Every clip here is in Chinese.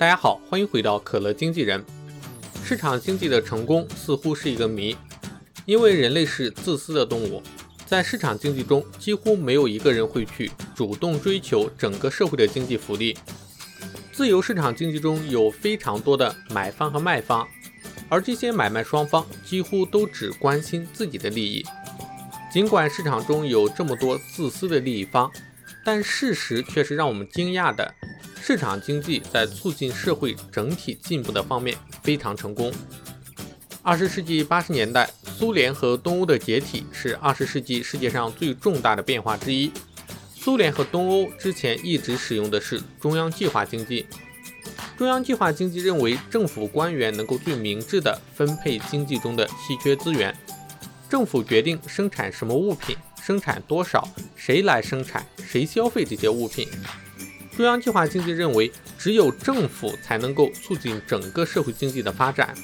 大家好，欢迎回到可乐经纪人。市场经济的成功似乎是一个谜，因为人类是自私的动物，在市场经济中，几乎没有一个人会去主动追求整个社会的经济福利。自由市场经济中有非常多的买方和卖方，而这些买卖双方几乎都只关心自己的利益。尽管市场中有这么多自私的利益方，但事实却是让我们惊讶的。市场经济在促进社会整体进步的方面非常成功。二十世纪八十年代，苏联和东欧的解体是二十世纪世界上最重大的变化之一。苏联和东欧之前一直使用的是中央计划经济。中央计划经济认为，政府官员能够最明智地分配经济中的稀缺资源。政府决定生产什么物品，生产多少，谁来生产，谁消费这些物品。中央计划经济认为，只有政府才能够促进整个社会经济的发展。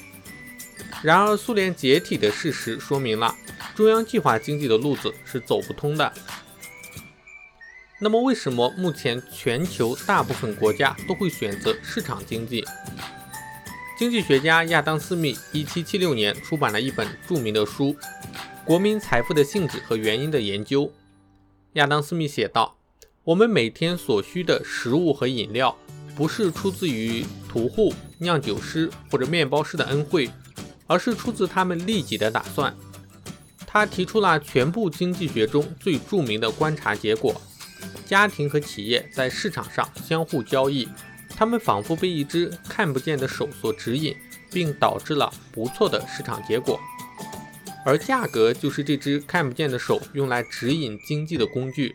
然而，苏联解体的事实说明了中央计划经济的路子是走不通的。那么，为什么目前全球大部分国家都会选择市场经济？经济学家亚当·斯密1776年出版了一本著名的书《国民财富的性质和原因的研究》。亚当·斯密写道。我们每天所需的食物和饮料，不是出自于屠户、酿酒师或者面包师的恩惠，而是出自他们利己的打算。他提出了全部经济学中最著名的观察结果：家庭和企业在市场上相互交易，他们仿佛被一只看不见的手所指引，并导致了不错的市场结果。而价格就是这只看不见的手用来指引经济的工具。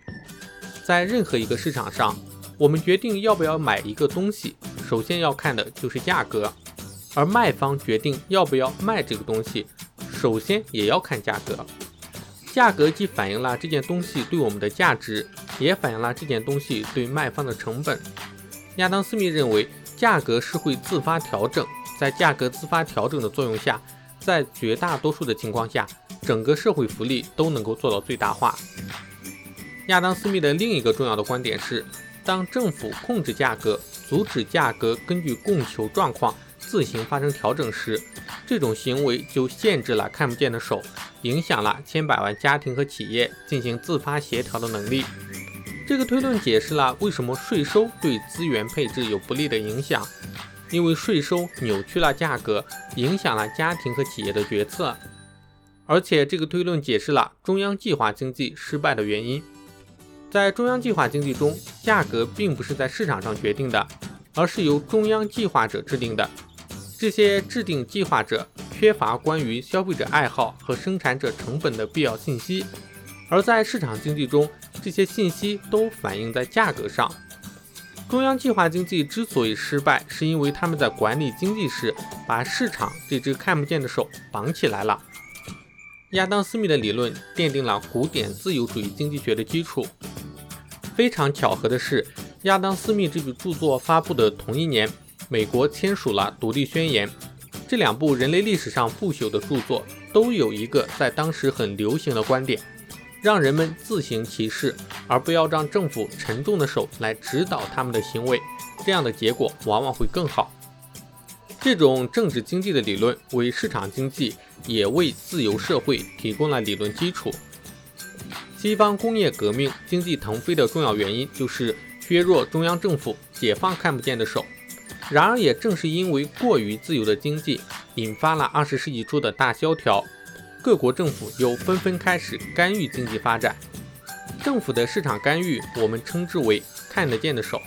在任何一个市场上，我们决定要不要买一个东西，首先要看的就是价格；而卖方决定要不要卖这个东西，首先也要看价格。价格既反映了这件东西对我们的价值，也反映了这件东西对卖方的成本。亚当·斯密认为，价格是会自发调整，在价格自发调整的作用下，在绝大多数的情况下，整个社会福利都能够做到最大化。亚当·斯密的另一个重要的观点是，当政府控制价格、阻止价格根据供求状况自行发生调整时，这种行为就限制了看不见的手，影响了千百万家庭和企业进行自发协调的能力。这个推论解释了为什么税收对资源配置有不利的影响，因为税收扭曲了价格，影响了家庭和企业的决策。而且，这个推论解释了中央计划经济失败的原因。在中央计划经济中，价格并不是在市场上决定的，而是由中央计划者制定的。这些制定计划者缺乏关于消费者爱好和生产者成本的必要信息，而在市场经济中，这些信息都反映在价格上。中央计划经济之所以失败，是因为他们在管理经济时把市场这只看不见的手绑起来了。亚当·斯密的理论奠定了古典自由主义经济学的基础。非常巧合的是，亚当·斯密这部著作发布的同一年，美国签署了《独立宣言》。这两部人类历史上不朽的著作都有一个在当时很流行的观点：让人们自行其事，而不要让政府沉重的手来指导他们的行为。这样的结果往往会更好。这种政治经济的理论为市场经济，也为自由社会提供了理论基础。西方工业革命经济腾飞的重要原因就是削弱中央政府，解放看不见的手。然而，也正是因为过于自由的经济，引发了二十世纪初的大萧条，各国政府又纷纷开始干预经济发展。政府的市场干预，我们称之为“看得见的手”。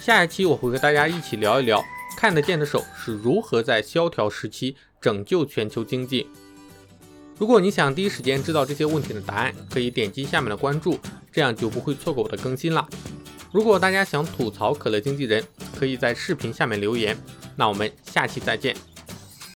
下一期我会和大家一起聊一聊“看得见的手”是如何在萧条时期拯救全球经济。如果你想第一时间知道这些问题的答案，可以点击下面的关注，这样就不会错过我的更新了。如果大家想吐槽可乐经纪人，可以在视频下面留言。那我们下期再见。